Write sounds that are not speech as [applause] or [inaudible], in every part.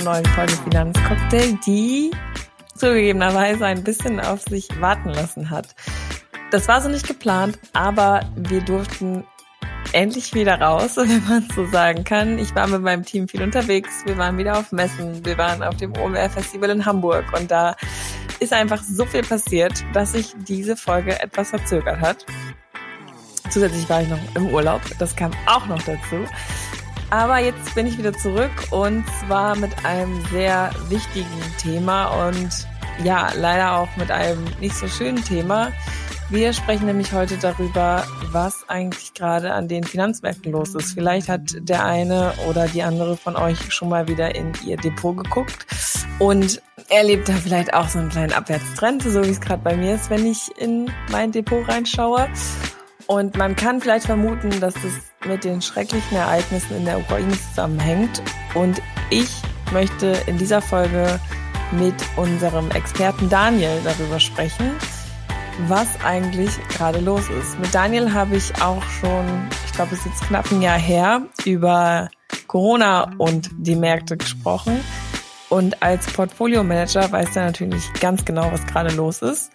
einer neuen Folge Finanzcocktail, die zugegebenerweise ein bisschen auf sich warten lassen hat. Das war so nicht geplant, aber wir durften endlich wieder raus, [laughs] wenn man so sagen kann. Ich war mit meinem Team viel unterwegs. Wir waren wieder auf Messen. Wir waren auf dem OMR Festival in Hamburg und da ist einfach so viel passiert, dass sich diese Folge etwas verzögert hat. Zusätzlich war ich noch im Urlaub. Das kam auch noch dazu. Aber jetzt bin ich wieder zurück und zwar mit einem sehr wichtigen Thema und ja, leider auch mit einem nicht so schönen Thema. Wir sprechen nämlich heute darüber, was eigentlich gerade an den Finanzmärkten los ist. Vielleicht hat der eine oder die andere von euch schon mal wieder in ihr Depot geguckt und erlebt da vielleicht auch so einen kleinen Abwärtstrend, so wie es gerade bei mir ist, wenn ich in mein Depot reinschaue. Und man kann vielleicht vermuten, dass es mit den schrecklichen Ereignissen in der Ukraine zusammenhängt. Und ich möchte in dieser Folge mit unserem Experten Daniel darüber sprechen, was eigentlich gerade los ist. Mit Daniel habe ich auch schon, ich glaube, es ist jetzt knapp ein Jahr her, über Corona und die Märkte gesprochen. Und als Portfolio-Manager weiß er natürlich ganz genau, was gerade los ist.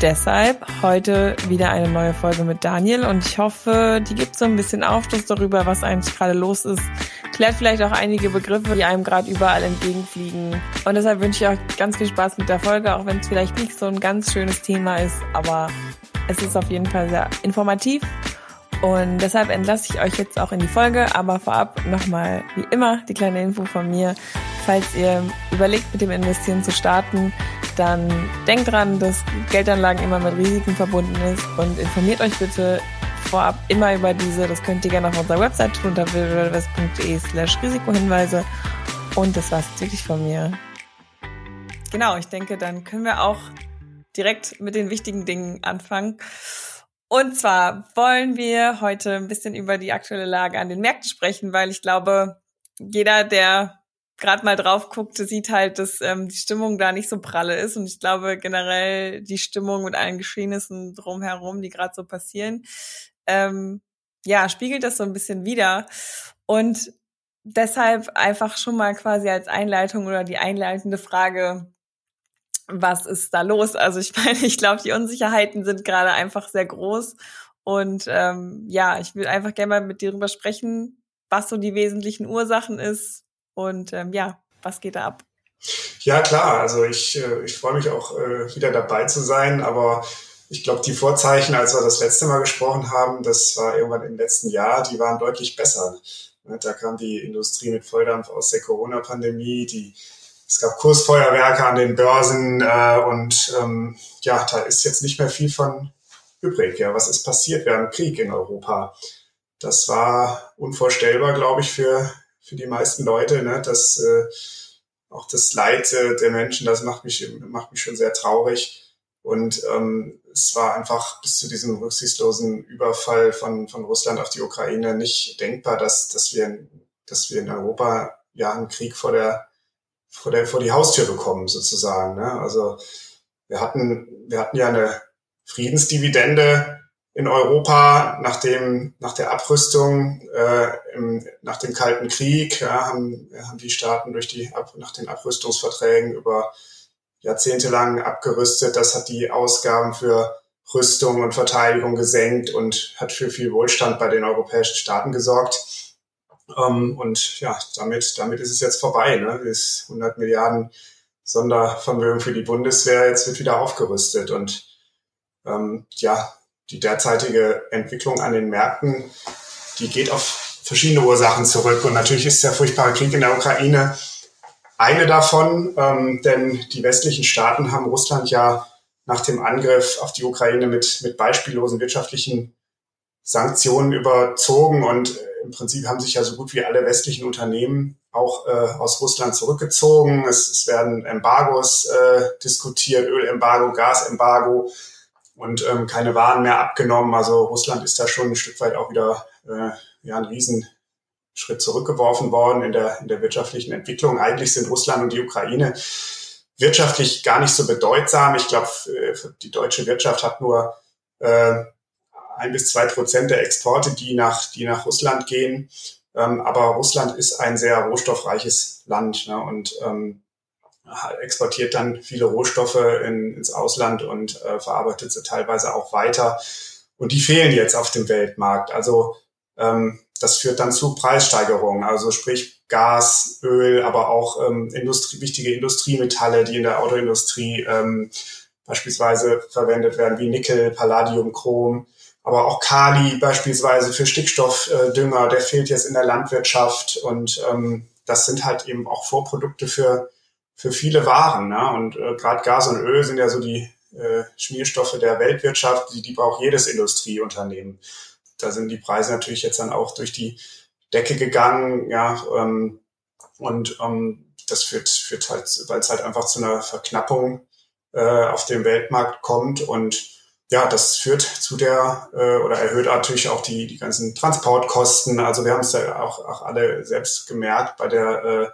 Deshalb heute wieder eine neue Folge mit Daniel und ich hoffe, die gibt so ein bisschen Aufschluss darüber, was eigentlich gerade los ist. Klärt vielleicht auch einige Begriffe, die einem gerade überall entgegenfliegen. Und deshalb wünsche ich euch ganz viel Spaß mit der Folge, auch wenn es vielleicht nicht so ein ganz schönes Thema ist, aber es ist auf jeden Fall sehr informativ. Und deshalb entlasse ich euch jetzt auch in die Folge, aber vorab nochmal wie immer die kleine Info von mir. Falls ihr überlegt, mit dem Investieren zu starten, dann denkt dran, dass Geldanlagen immer mit Risiken verbunden ist und informiert euch bitte vorab immer über diese. Das könnt ihr gerne auf unserer Website tun, unter www.west.de slash Risikohinweise. Und das war's wirklich von mir. Genau, ich denke, dann können wir auch direkt mit den wichtigen Dingen anfangen. Und zwar wollen wir heute ein bisschen über die aktuelle Lage an den Märkten sprechen, weil ich glaube, jeder, der gerade mal drauf guckte, sieht halt, dass ähm, die Stimmung da nicht so pralle ist. Und ich glaube generell die Stimmung mit allen Geschehnissen drumherum, die gerade so passieren, ähm, ja, spiegelt das so ein bisschen wider. Und deshalb einfach schon mal quasi als Einleitung oder die einleitende Frage, was ist da los? Also ich [laughs] meine, ich glaube, die Unsicherheiten sind gerade einfach sehr groß. Und ähm, ja, ich will einfach gerne mal mit dir darüber sprechen, was so die wesentlichen Ursachen ist, und ähm, ja, was geht da ab? Ja, klar. Also ich, äh, ich freue mich auch äh, wieder dabei zu sein, aber ich glaube, die Vorzeichen, als wir das letzte Mal gesprochen haben, das war irgendwann im letzten Jahr, die waren deutlich besser. Ne, da kam die Industrie mit Volldampf aus der Corona-Pandemie, die es gab Kursfeuerwerke an den Börsen äh, und ähm, ja, da ist jetzt nicht mehr viel von übrig. Ja, was ist passiert? Wir haben Krieg in Europa. Das war unvorstellbar, glaube ich, für für die meisten Leute. Ne? Das, äh, auch das Leid äh, der Menschen, das macht mich, macht mich schon sehr traurig. Und ähm, es war einfach bis zu diesem rücksichtslosen Überfall von, von Russland auf die Ukraine nicht denkbar, dass, dass, wir, dass wir in Europa ja einen Krieg vor der, vor der, vor die Haustür bekommen, sozusagen. Ne? Also wir hatten, wir hatten ja eine Friedensdividende in Europa nach dem nach der Abrüstung äh, im, nach dem Kalten Krieg ja, haben, haben die Staaten durch die nach den Abrüstungsverträgen über Jahrzehnte lang abgerüstet. Das hat die Ausgaben für Rüstung und Verteidigung gesenkt und hat für viel Wohlstand bei den europäischen Staaten gesorgt. Ähm, und ja, damit damit ist es jetzt vorbei. Ne? Das 100 Milliarden Sondervermögen für die Bundeswehr jetzt wird wieder aufgerüstet und ähm, ja, die derzeitige Entwicklung an den Märkten, die geht auf verschiedene Ursachen zurück. Und natürlich ist der furchtbare Krieg in der Ukraine eine davon, ähm, denn die westlichen Staaten haben Russland ja nach dem Angriff auf die Ukraine mit, mit beispiellosen wirtschaftlichen Sanktionen überzogen und äh, im Prinzip haben sich ja so gut wie alle westlichen Unternehmen auch äh, aus Russland zurückgezogen. Es, es werden Embargos äh, diskutiert, Ölembargo, Gasembargo und ähm, keine Waren mehr abgenommen. Also Russland ist da schon ein Stück weit auch wieder äh, ja, ein Riesenschritt zurückgeworfen worden in der, in der wirtschaftlichen Entwicklung. Eigentlich sind Russland und die Ukraine wirtschaftlich gar nicht so bedeutsam. Ich glaube, die deutsche Wirtschaft hat nur äh, ein bis zwei Prozent der Exporte, die nach, die nach Russland gehen. Ähm, aber Russland ist ein sehr rohstoffreiches Land ne? und ähm, exportiert dann viele Rohstoffe in, ins Ausland und äh, verarbeitet sie teilweise auch weiter. Und die fehlen jetzt auf dem Weltmarkt. Also ähm, das führt dann zu Preissteigerungen, also sprich Gas, Öl, aber auch ähm, Industrie, wichtige Industriemetalle, die in der Autoindustrie ähm, beispielsweise verwendet werden, wie Nickel, Palladium, Chrom, aber auch Kali beispielsweise für Stickstoffdünger, äh, der fehlt jetzt in der Landwirtschaft und ähm, das sind halt eben auch Vorprodukte für, für viele Waren. Ne? Und äh, gerade Gas und Öl sind ja so die äh, Schmierstoffe der Weltwirtschaft, die, die braucht jedes Industrieunternehmen. Da sind die Preise natürlich jetzt dann auch durch die Decke gegangen, ja, ähm, und ähm, das führt, führt halt, weil es halt einfach zu einer Verknappung äh, auf dem Weltmarkt kommt und ja, das führt zu der äh, oder erhöht natürlich auch die, die ganzen Transportkosten. Also wir haben es ja auch, auch alle selbst gemerkt bei der äh,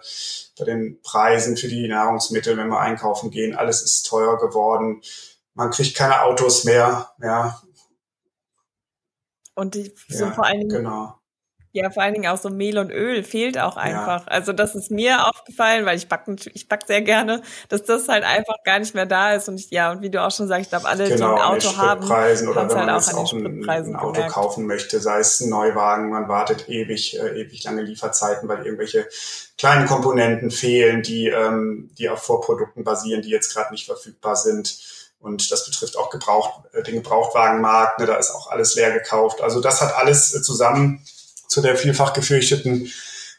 bei den Preisen für die Nahrungsmittel, wenn wir einkaufen gehen. Alles ist teuer geworden. Man kriegt keine Autos mehr. Ja. Und die, so ja, vor allen Dingen genau. Ja, vor allen Dingen auch so Mehl und Öl fehlt auch einfach. Ja. Also das ist mir aufgefallen, weil ich backe ich back sehr gerne, dass das halt einfach gar nicht mehr da ist. Und ich, ja, und wie du auch schon sagst, ich glaube, alle, genau, die ein Auto haben, oder wenn halt man auch, auch ein, ein, Auto gemerkt. kaufen möchte, sei es ein Neuwagen, man wartet ewig, äh, ewig lange Lieferzeiten, weil irgendwelche kleinen Komponenten fehlen, die, ähm, die auf Vorprodukten basieren, die jetzt gerade nicht verfügbar sind. Und das betrifft auch Gebraucht, äh, den Gebrauchtwagenmarkt, ne, da ist auch alles leer gekauft. Also das hat alles äh, zusammen zu der vielfach gefürchteten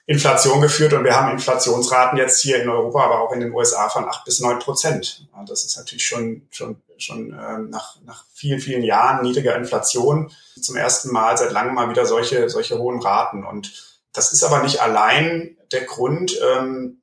Inflation geführt. Und wir haben Inflationsraten jetzt hier in Europa, aber auch in den USA von acht bis neun Prozent. Das ist natürlich schon, schon, schon äh, nach, nach vielen, vielen Jahren niedriger Inflation zum ersten Mal seit langem mal wieder solche, solche hohen Raten. Und das ist aber nicht allein der Grund. Ähm,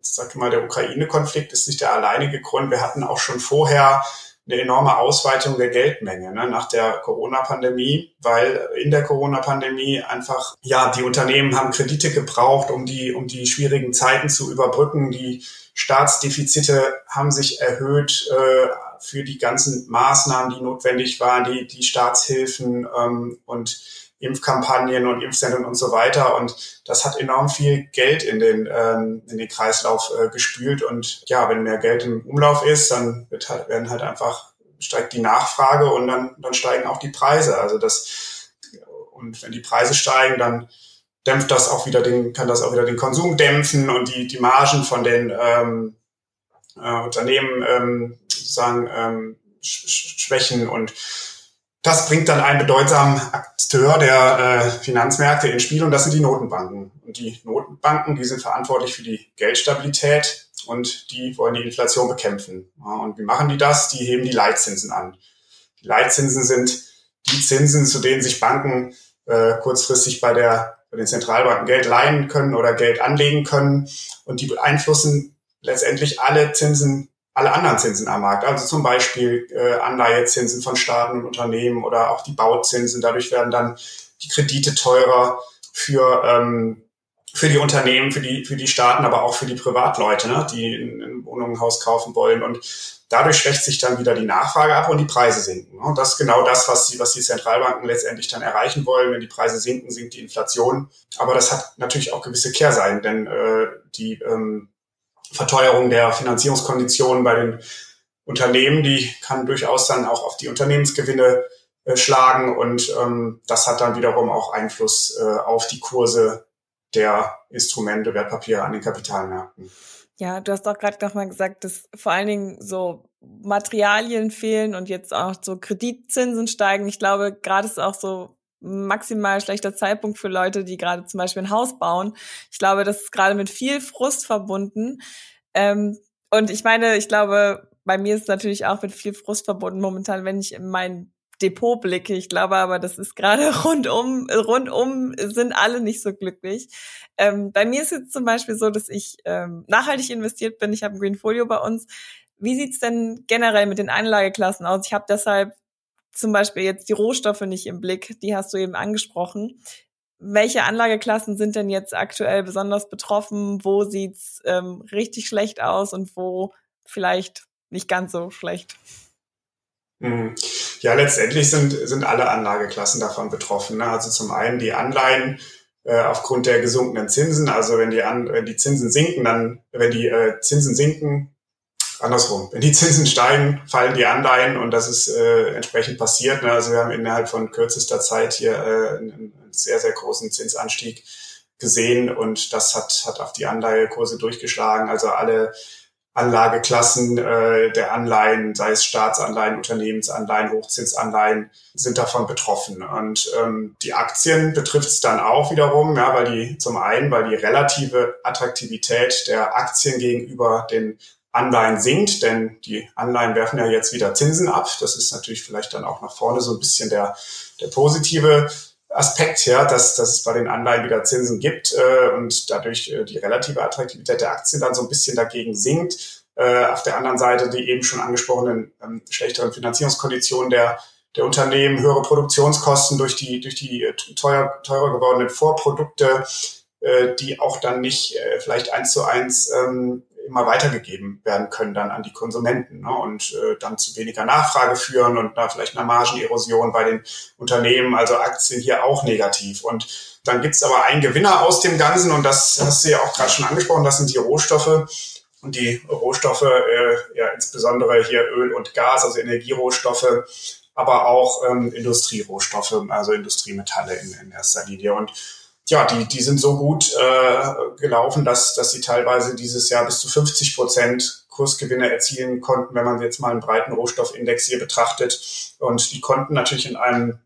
sag mal, der Ukraine-Konflikt ist nicht der alleinige Grund. Wir hatten auch schon vorher eine enorme Ausweitung der Geldmenge ne, nach der Corona-Pandemie, weil in der Corona-Pandemie einfach, ja, die Unternehmen haben Kredite gebraucht, um die, um die schwierigen Zeiten zu überbrücken. Die Staatsdefizite haben sich erhöht äh, für die ganzen Maßnahmen, die notwendig waren, die, die Staatshilfen ähm, und Impfkampagnen und Impfsendungen und so weiter. Und das hat enorm viel Geld in den, ähm, in den Kreislauf äh, gespült. Und ja, wenn mehr Geld im Umlauf ist, dann wird halt, werden halt einfach, steigt die Nachfrage und dann, dann steigen auch die Preise. Also das, und wenn die Preise steigen, dann dämpft das auch wieder den, kann das auch wieder den Konsum dämpfen und die, die Margen von den ähm, äh, Unternehmen ähm, sozusagen ähm, schwächen und das bringt dann einen bedeutsamen Akteur der äh, Finanzmärkte ins Spiel und das sind die Notenbanken. Und die Notenbanken, die sind verantwortlich für die Geldstabilität und die wollen die Inflation bekämpfen. Ja, und wie machen die das? Die heben die Leitzinsen an. Die Leitzinsen sind die Zinsen, zu denen sich Banken äh, kurzfristig bei, der, bei den Zentralbanken Geld leihen können oder Geld anlegen können. Und die beeinflussen letztendlich alle Zinsen alle anderen Zinsen am Markt, also zum Beispiel äh, Anleihezinsen von Staaten und Unternehmen oder auch die Bauzinsen. Dadurch werden dann die Kredite teurer für, ähm, für die Unternehmen, für die, für die Staaten, aber auch für die Privatleute, ne, die ein, Wohnung, Haus kaufen wollen. Und dadurch schwächt sich dann wieder die Nachfrage ab und die Preise sinken. Und das ist genau das, was die, was die Zentralbanken letztendlich dann erreichen wollen. Wenn die Preise sinken, sinkt die Inflation. Aber das hat natürlich auch gewisse Kehrseiten, denn äh, die ähm, Verteuerung der Finanzierungskonditionen bei den Unternehmen, die kann durchaus dann auch auf die Unternehmensgewinne äh, schlagen und ähm, das hat dann wiederum auch Einfluss äh, auf die Kurse der Instrumente, Wertpapiere an den Kapitalmärkten. Ja, du hast auch gerade nochmal gesagt, dass vor allen Dingen so Materialien fehlen und jetzt auch so Kreditzinsen steigen. Ich glaube, gerade ist auch so maximal schlechter Zeitpunkt für Leute, die gerade zum Beispiel ein Haus bauen. Ich glaube, das ist gerade mit viel Frust verbunden. Ähm, und ich meine, ich glaube, bei mir ist es natürlich auch mit viel Frust verbunden momentan, wenn ich in mein Depot blicke. Ich glaube aber, das ist gerade [laughs] rundum, rundum sind alle nicht so glücklich. Ähm, bei mir ist es zum Beispiel so, dass ich ähm, nachhaltig investiert bin. Ich habe ein Greenfolio bei uns. Wie sieht's denn generell mit den Anlageklassen aus? Ich habe deshalb zum Beispiel jetzt die Rohstoffe nicht im Blick, die hast du eben angesprochen. Welche Anlageklassen sind denn jetzt aktuell besonders betroffen? Wo sieht's ähm, richtig schlecht aus und wo vielleicht nicht ganz so schlecht? Mhm. Ja, letztendlich sind, sind alle Anlageklassen davon betroffen. Ne? Also zum einen die Anleihen, äh, aufgrund der gesunkenen Zinsen. Also wenn die, an, wenn die Zinsen sinken, dann, wenn die äh, Zinsen sinken, andersrum, wenn die Zinsen steigen, fallen die Anleihen und das ist äh, entsprechend passiert. Ne? Also wir haben innerhalb von kürzester Zeit hier äh, einen, einen sehr, sehr großen Zinsanstieg gesehen und das hat, hat auf die Anleihekurse durchgeschlagen. Also alle Anlageklassen äh, der Anleihen, sei es Staatsanleihen, Unternehmensanleihen, Hochzinsanleihen, sind davon betroffen. Und ähm, die Aktien betrifft es dann auch wiederum, ja, weil die zum einen, weil die relative Attraktivität der Aktien gegenüber den Anleihen sinkt, denn die Anleihen werfen ja jetzt wieder Zinsen ab. Das ist natürlich vielleicht dann auch nach vorne so ein bisschen der, der positive Aspekt, ja, dass, dass es bei den Anleihen wieder Zinsen gibt äh, und dadurch äh, die relative Attraktivität der Aktien dann so ein bisschen dagegen sinkt. Äh, auf der anderen Seite die eben schon angesprochenen ähm, schlechteren Finanzierungskonditionen der, der Unternehmen, höhere Produktionskosten durch die, durch die äh, teuer, teurer gewordenen Vorprodukte, äh, die auch dann nicht äh, vielleicht eins zu eins ähm, immer weitergegeben werden können dann an die Konsumenten ne? und äh, dann zu weniger Nachfrage führen und da vielleicht eine Margenerosion bei den Unternehmen, also Aktien hier auch negativ. Und dann gibt's aber einen Gewinner aus dem Ganzen und das hast du ja auch gerade schon angesprochen, das sind die Rohstoffe. Und die Rohstoffe, äh, ja insbesondere hier Öl und Gas, also Energierohstoffe, aber auch ähm, Industrierohstoffe, also Industriemetalle in, in erster Linie. Und ja, die, die sind so gut äh, gelaufen, dass, dass sie teilweise dieses Jahr bis zu 50 Prozent Kursgewinne erzielen konnten, wenn man jetzt mal einen breiten Rohstoffindex hier betrachtet. Und die konnten natürlich in einem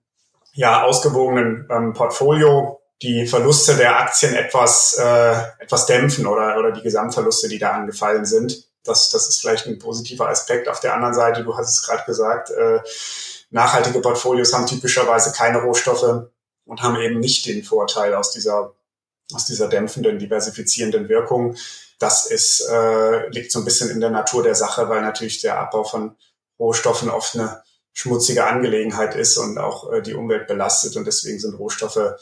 ja, ausgewogenen ähm, Portfolio die Verluste der Aktien etwas, äh, etwas dämpfen oder, oder die Gesamtverluste, die da angefallen sind. Das, das ist vielleicht ein positiver Aspekt. Auf der anderen Seite, du hast es gerade gesagt, äh, nachhaltige Portfolios haben typischerweise keine Rohstoffe und haben eben nicht den Vorteil aus dieser, aus dieser dämpfenden, diversifizierenden Wirkung. Das ist, äh, liegt so ein bisschen in der Natur der Sache, weil natürlich der Abbau von Rohstoffen oft eine schmutzige Angelegenheit ist und auch äh, die Umwelt belastet und deswegen sind Rohstoffe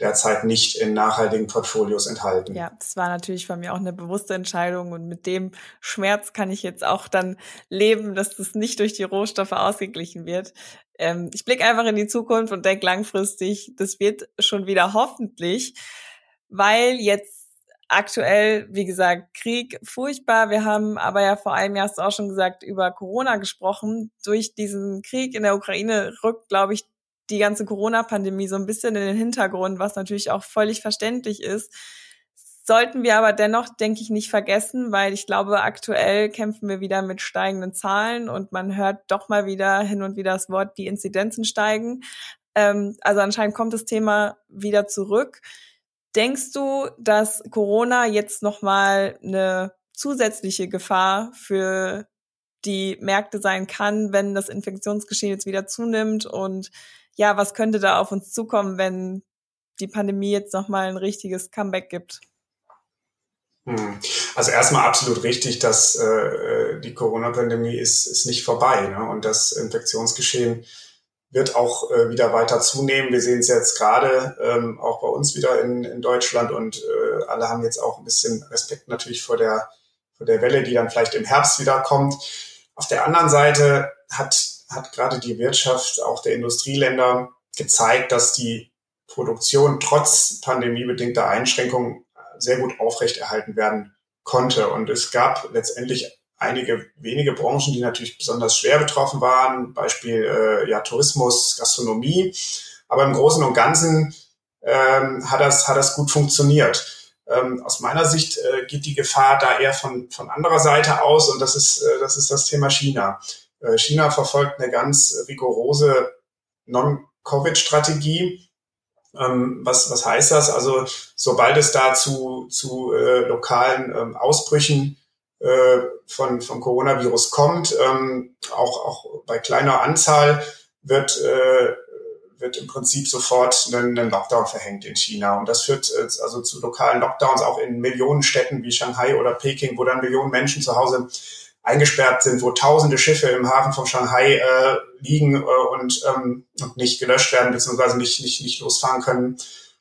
derzeit nicht in nachhaltigen Portfolios enthalten. Ja, das war natürlich von mir auch eine bewusste Entscheidung und mit dem Schmerz kann ich jetzt auch dann leben, dass das nicht durch die Rohstoffe ausgeglichen wird. Ähm, ich blicke einfach in die Zukunft und denke langfristig, das wird schon wieder hoffentlich, weil jetzt aktuell, wie gesagt, Krieg furchtbar. Wir haben aber ja vor einem Jahr hast du auch schon gesagt, über Corona gesprochen. Durch diesen Krieg in der Ukraine rückt, glaube ich, die ganze Corona-Pandemie so ein bisschen in den Hintergrund, was natürlich auch völlig verständlich ist. Sollten wir aber dennoch, denke ich, nicht vergessen, weil ich glaube, aktuell kämpfen wir wieder mit steigenden Zahlen und man hört doch mal wieder hin und wieder das Wort, die Inzidenzen steigen. Ähm, also anscheinend kommt das Thema wieder zurück. Denkst du, dass Corona jetzt nochmal eine zusätzliche Gefahr für die Märkte sein kann, wenn das Infektionsgeschehen jetzt wieder zunimmt und ja, was könnte da auf uns zukommen, wenn die Pandemie jetzt nochmal ein richtiges Comeback gibt? Hm. Also erstmal absolut richtig, dass äh, die Corona-Pandemie ist, ist nicht vorbei ne? und das Infektionsgeschehen wird auch äh, wieder weiter zunehmen. Wir sehen es jetzt gerade ähm, auch bei uns wieder in, in Deutschland und äh, alle haben jetzt auch ein bisschen Respekt natürlich vor der, vor der Welle, die dann vielleicht im Herbst wieder kommt. Auf der anderen Seite hat hat gerade die Wirtschaft auch der Industrieländer gezeigt, dass die Produktion trotz pandemiebedingter Einschränkungen sehr gut aufrechterhalten werden konnte. Und es gab letztendlich einige wenige Branchen, die natürlich besonders schwer betroffen waren, Beispiel äh, ja, Tourismus, Gastronomie. Aber im Großen und Ganzen ähm, hat, das, hat das gut funktioniert. Ähm, aus meiner Sicht äh, geht die Gefahr da eher von, von anderer Seite aus und das ist, äh, das ist das Thema China. Äh, China verfolgt eine ganz rigorose Non-Covid-Strategie. Ähm, was, was heißt das? Also sobald es da zu, zu äh, lokalen ähm, Ausbrüchen äh, von, von Coronavirus kommt, ähm, auch, auch bei kleiner Anzahl, wird, äh, wird im Prinzip sofort ein, ein Lockdown verhängt in China. Und das führt äh, also zu lokalen Lockdowns auch in Millionenstädten wie Shanghai oder Peking, wo dann Millionen Menschen zu Hause eingesperrt sind, wo tausende Schiffe im Hafen von Shanghai äh, liegen äh, und, ähm, und nicht gelöscht werden, beziehungsweise nicht, nicht, nicht losfahren können.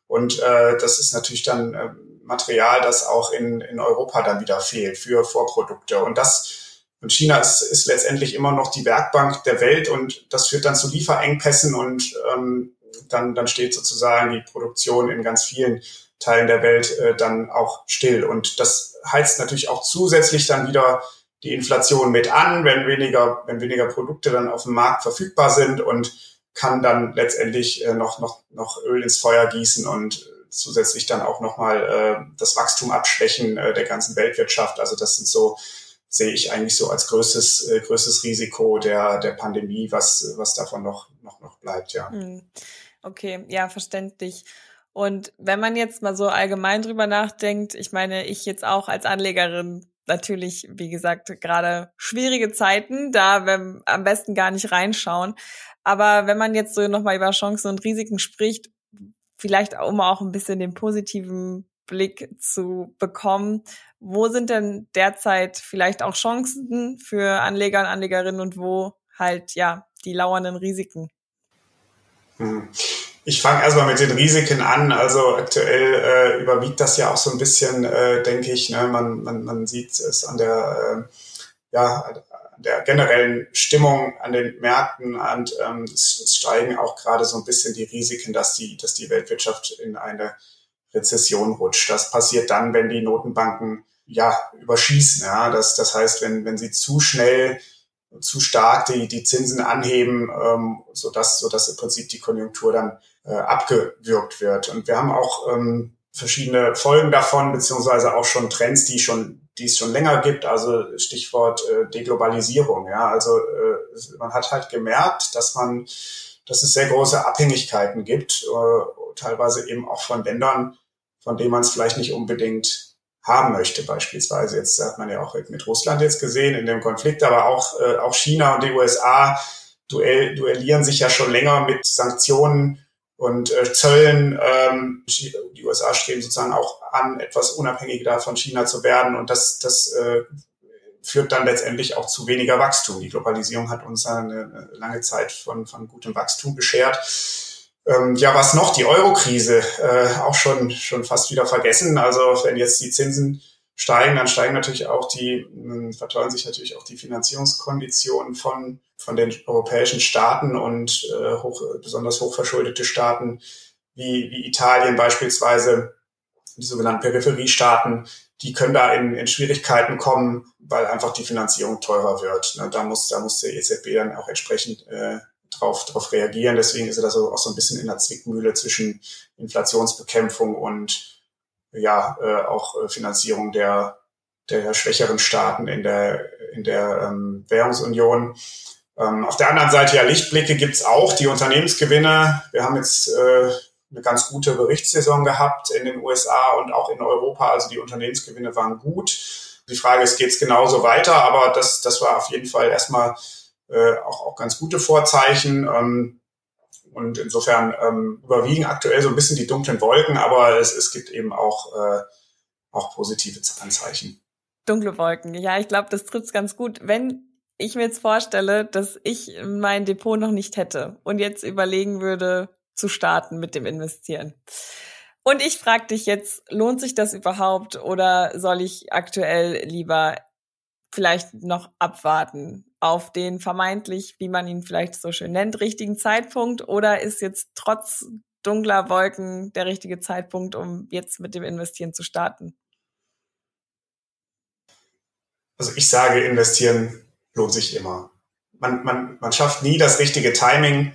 Und äh, das ist natürlich dann äh, Material, das auch in, in Europa dann wieder fehlt für Vorprodukte. Und das und China ist, ist letztendlich immer noch die Werkbank der Welt und das führt dann zu Lieferengpässen und ähm, dann, dann steht sozusagen die Produktion in ganz vielen Teilen der Welt äh, dann auch still. Und das heizt natürlich auch zusätzlich dann wieder die Inflation mit an, wenn weniger, wenn weniger Produkte dann auf dem Markt verfügbar sind und kann dann letztendlich äh, noch, noch, noch Öl ins Feuer gießen und zusätzlich dann auch nochmal äh, das Wachstum abschwächen äh, der ganzen Weltwirtschaft. Also das sind so, sehe ich eigentlich so als größtes, äh, größtes Risiko der, der Pandemie, was, was davon noch, noch, noch bleibt, ja. Hm. Okay, ja, verständlich. Und wenn man jetzt mal so allgemein drüber nachdenkt, ich meine, ich jetzt auch als Anlegerin natürlich, wie gesagt, gerade schwierige Zeiten, da wenn, am besten gar nicht reinschauen. Aber wenn man jetzt so nochmal über Chancen und Risiken spricht, vielleicht um auch ein bisschen den positiven Blick zu bekommen, wo sind denn derzeit vielleicht auch Chancen für Anleger und Anlegerinnen und wo halt ja die lauernden Risiken? Hm. Ich fange erstmal mit den Risiken an. Also aktuell äh, überwiegt das ja auch so ein bisschen, äh, denke ich. Ne? Man, man, man sieht es an der, äh, ja, an der generellen Stimmung an den Märkten und ähm, es, es steigen auch gerade so ein bisschen die Risiken, dass die, dass die Weltwirtschaft in eine Rezession rutscht. Das passiert dann, wenn die Notenbanken ja überschießen. Ja, das, das heißt, wenn, wenn sie zu schnell zu stark die, die Zinsen anheben, ähm, so dass so dass im Prinzip die Konjunktur dann äh, abgewürgt wird. Und wir haben auch ähm, verschiedene Folgen davon, beziehungsweise auch schon Trends, die schon die es schon länger gibt, also Stichwort äh, Deglobalisierung. Ja, also äh, man hat halt gemerkt, dass man, dass es sehr große Abhängigkeiten gibt, äh, teilweise eben auch von Ländern, von denen man es vielleicht nicht unbedingt haben möchte. Beispielsweise jetzt hat man ja auch mit Russland jetzt gesehen in dem Konflikt, aber auch, äh, auch China und die USA duell, duellieren sich ja schon länger mit Sanktionen und äh, Zöllen. Ähm, die USA streben sozusagen auch an, etwas unabhängiger von China zu werden und das, das äh, führt dann letztendlich auch zu weniger Wachstum. Die Globalisierung hat uns eine lange Zeit von, von gutem Wachstum beschert. Ähm, ja, was noch? Die Euro-Krise äh, auch schon, schon fast wieder vergessen. Also wenn jetzt die Zinsen steigen, dann steigen natürlich auch die, äh, verteuern sich natürlich auch die Finanzierungskonditionen von, von den europäischen Staaten und äh, hoch, besonders hochverschuldete Staaten wie, wie Italien beispielsweise, die sogenannten Peripheriestaaten, die können da in, in Schwierigkeiten kommen, weil einfach die Finanzierung teurer wird. Ne, da muss, da muss der EZB dann auch entsprechend äh, drauf, drauf reagieren. Deswegen ist er da so auch so ein bisschen in der Zwickmühle zwischen Inflationsbekämpfung und ja äh, auch äh, Finanzierung der der schwächeren Staaten in der in der ähm, Währungsunion. Ähm, auf der anderen Seite ja Lichtblicke gibt's auch, die Unternehmensgewinne. Wir haben jetzt äh, eine ganz gute Berichtssaison gehabt in den USA und auch in Europa. Also die Unternehmensgewinne waren gut. Die Frage ist, geht's genauso weiter? Aber das, das war auf jeden Fall erstmal äh, auch, auch ganz gute Vorzeichen. Ähm, und insofern ähm, überwiegen aktuell so ein bisschen die dunklen Wolken, aber es, es gibt eben auch, äh, auch positive Anzeichen. Dunkle Wolken, ja, ich glaube, das trifft ganz gut. Wenn ich mir jetzt vorstelle, dass ich mein Depot noch nicht hätte und jetzt überlegen würde, zu starten mit dem Investieren. Und ich frage dich jetzt, lohnt sich das überhaupt oder soll ich aktuell lieber vielleicht noch abwarten auf den vermeintlich, wie man ihn vielleicht so schön nennt, richtigen Zeitpunkt oder ist jetzt trotz dunkler Wolken der richtige Zeitpunkt, um jetzt mit dem Investieren zu starten? Also ich sage, investieren lohnt sich immer. Man, man, man schafft nie das richtige Timing,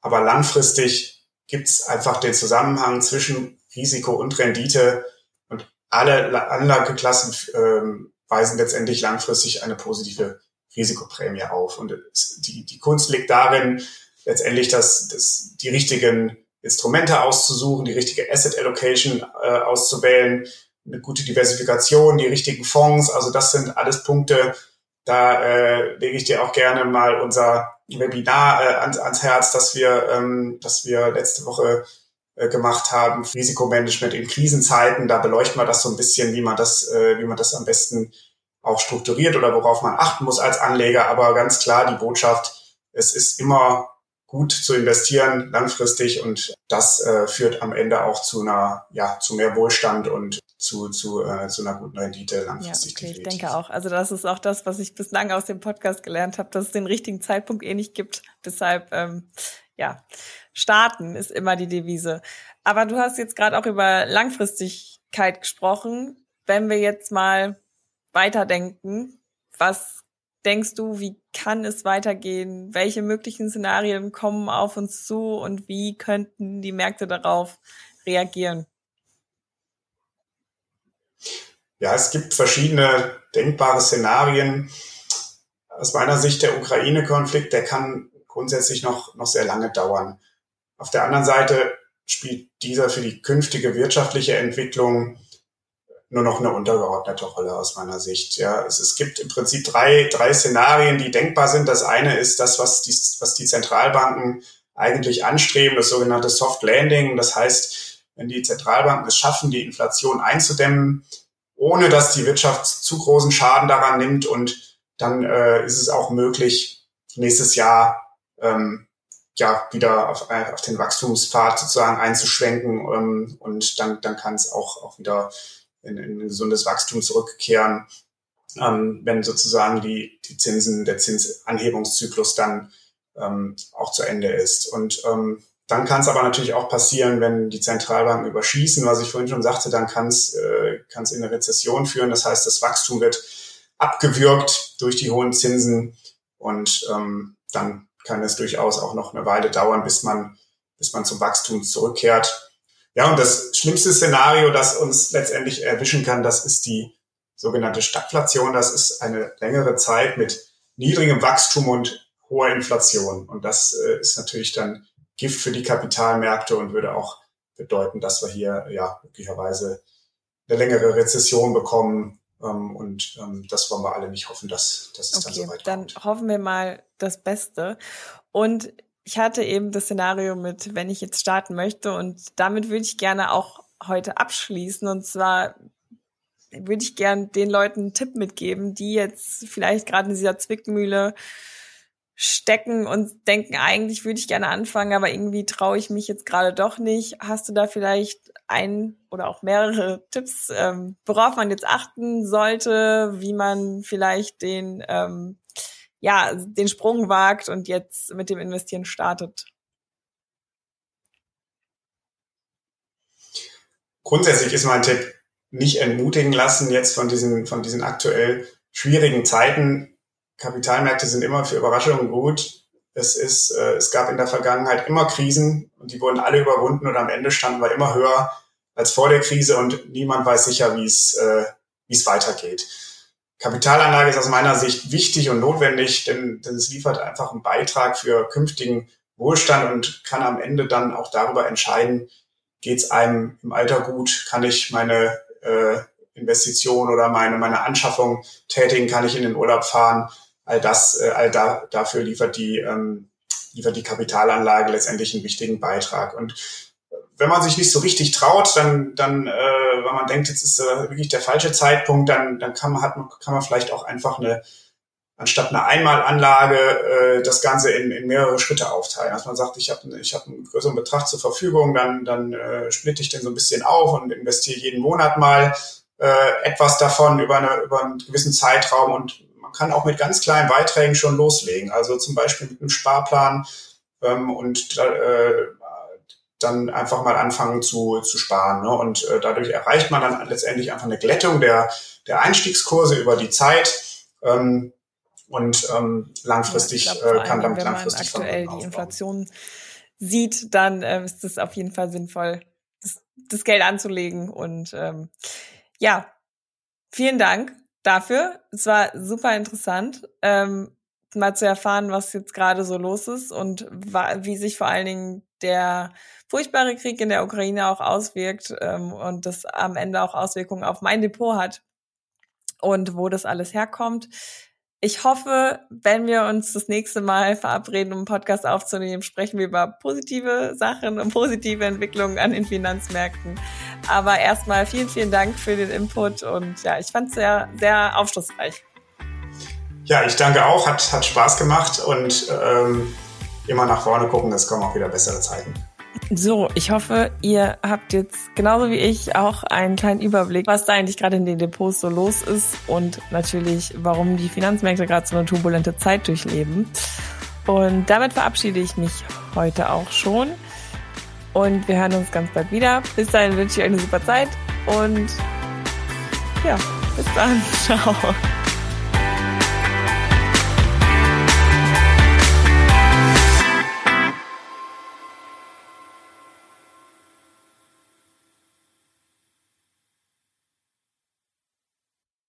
aber langfristig gibt es einfach den Zusammenhang zwischen Risiko und Rendite und alle Anlageklassen ähm, weisen letztendlich langfristig eine positive Risikoprämie auf. Und die, die Kunst liegt darin, letztendlich das, das, die richtigen Instrumente auszusuchen, die richtige Asset Allocation äh, auszuwählen, eine gute Diversifikation, die richtigen Fonds. Also das sind alles Punkte, da äh, lege ich dir auch gerne mal unser Webinar äh, ans, ans Herz, dass wir, ähm, dass wir letzte Woche äh, gemacht haben, Risikomanagement in Krisenzeiten. Da beleuchten wir das so ein bisschen, wie man das, äh, wie man das am besten auch strukturiert oder worauf man achten muss als Anleger. Aber ganz klar die Botschaft, es ist immer gut zu investieren langfristig und das äh, führt am Ende auch zu einer, ja, zu mehr Wohlstand und zu, zu, äh, zu einer guten Rendite langfristig. Ja, okay, ich denke auch. Also das ist auch das, was ich bislang aus dem Podcast gelernt habe, dass es den richtigen Zeitpunkt eh nicht gibt. Deshalb ähm, ja, starten ist immer die Devise. Aber du hast jetzt gerade auch über Langfristigkeit gesprochen. Wenn wir jetzt mal weiterdenken, was denkst du, wie kann es weitergehen? Welche möglichen Szenarien kommen auf uns zu und wie könnten die Märkte darauf reagieren? Ja, es gibt verschiedene denkbare Szenarien. Aus meiner Sicht der Ukraine-Konflikt, der kann grundsätzlich noch, noch sehr lange dauern. Auf der anderen Seite spielt dieser für die künftige wirtschaftliche Entwicklung nur noch eine untergeordnete Rolle aus meiner Sicht. Ja, es, es gibt im Prinzip drei, drei Szenarien, die denkbar sind. Das eine ist das, was die, was die Zentralbanken eigentlich anstreben, das sogenannte Soft Landing. Das heißt, wenn die Zentralbanken es schaffen, die Inflation einzudämmen, ohne dass die Wirtschaft zu großen Schaden daran nimmt und dann äh, ist es auch möglich, nächstes Jahr ähm, ja wieder auf, auf den Wachstumspfad sozusagen einzuschwenken ähm, und dann, dann kann es auch, auch wieder in, in ein gesundes Wachstum zurückkehren, ähm, wenn sozusagen die, die Zinsen, der Zinsanhebungszyklus dann ähm, auch zu Ende ist. Und ähm, dann kann es aber natürlich auch passieren, wenn die Zentralbanken überschießen, was ich vorhin schon sagte, dann kann es äh, kann's in eine Rezession führen. Das heißt, das Wachstum wird abgewürgt durch die hohen Zinsen und ähm, dann kann es durchaus auch noch eine Weile dauern, bis man, bis man zum Wachstum zurückkehrt. Ja, und das schlimmste Szenario, das uns letztendlich erwischen kann, das ist die sogenannte Stagflation. Das ist eine längere Zeit mit niedrigem Wachstum und hoher Inflation. Und das äh, ist natürlich dann Gift für die Kapitalmärkte und würde auch bedeuten, dass wir hier ja möglicherweise eine längere Rezession bekommen. Ähm, und ähm, das wollen wir alle nicht hoffen, dass, dass es okay, dann so weit kommt. Dann hoffen wir mal das Beste. Und ich hatte eben das Szenario mit, wenn ich jetzt starten möchte und damit würde ich gerne auch heute abschließen und zwar würde ich gerne den Leuten einen Tipp mitgeben, die jetzt vielleicht gerade in dieser Zwickmühle stecken und denken, eigentlich würde ich gerne anfangen, aber irgendwie traue ich mich jetzt gerade doch nicht. Hast du da vielleicht ein oder auch mehrere [laughs] Tipps, ähm, worauf man jetzt achten sollte, wie man vielleicht den ähm, ja, den Sprung wagt und jetzt mit dem Investieren startet? Grundsätzlich ist mein Tipp, nicht entmutigen lassen jetzt von diesen, von diesen aktuell schwierigen Zeiten. Kapitalmärkte sind immer für Überraschungen gut. Es ist, äh, es gab in der Vergangenheit immer Krisen und die wurden alle überwunden und am Ende standen wir immer höher als vor der Krise und niemand weiß sicher, wie äh, wie es weitergeht. Kapitalanlage ist aus meiner Sicht wichtig und notwendig, denn, denn es liefert einfach einen Beitrag für künftigen Wohlstand und kann am Ende dann auch darüber entscheiden, geht es einem im Alter gut, kann ich meine äh, Investition oder meine, meine Anschaffung tätigen, kann ich in den Urlaub fahren. All das, äh, all da, dafür liefert die, ähm, liefert die Kapitalanlage letztendlich einen wichtigen Beitrag. Und wenn man sich nicht so richtig traut, dann, dann äh, wenn man denkt, jetzt ist äh, wirklich der falsche Zeitpunkt, dann, dann kann man, hat, kann man vielleicht auch einfach eine, anstatt einer Einmalanlage, äh, das Ganze in, in mehrere Schritte aufteilen. Dass man sagt, ich habe ich hab einen größeren Betrag zur Verfügung, dann, dann äh, splitte ich den so ein bisschen auf und investiere jeden Monat mal äh, etwas davon über, eine, über einen gewissen Zeitraum und man kann auch mit ganz kleinen Beiträgen schon loslegen. Also zum Beispiel mit einem Sparplan ähm, und äh, dann einfach mal anfangen zu, zu sparen. Ne? Und äh, dadurch erreicht man dann letztendlich einfach eine Glättung der, der Einstiegskurse über die Zeit. Ähm, und ähm, langfristig ja, glaub, äh, kann damit wenn langfristig man aktuell die Inflation sieht, dann äh, ist es auf jeden Fall sinnvoll, das, das Geld anzulegen. Und ähm, ja, vielen Dank dafür. Es war super interessant. Ähm, mal zu erfahren, was jetzt gerade so los ist und wie sich vor allen Dingen der furchtbare Krieg in der Ukraine auch auswirkt ähm, und das am Ende auch Auswirkungen auf mein Depot hat und wo das alles herkommt. Ich hoffe, wenn wir uns das nächste Mal verabreden, um einen Podcast aufzunehmen, sprechen wir über positive Sachen und positive Entwicklungen an den Finanzmärkten. Aber erstmal vielen, vielen Dank für den Input und ja, ich fand es sehr, sehr aufschlussreich. Ja, ich danke auch, hat, hat Spaß gemacht und ähm, immer nach vorne gucken, es kommen auch wieder bessere Zeiten. So, ich hoffe, ihr habt jetzt genauso wie ich auch einen kleinen Überblick, was da eigentlich gerade in den Depots so los ist und natürlich, warum die Finanzmärkte gerade so eine turbulente Zeit durchleben. Und damit verabschiede ich mich heute auch schon. Und wir hören uns ganz bald wieder. Bis dahin wünsche ich euch eine super Zeit und ja, bis dann. [laughs] Ciao.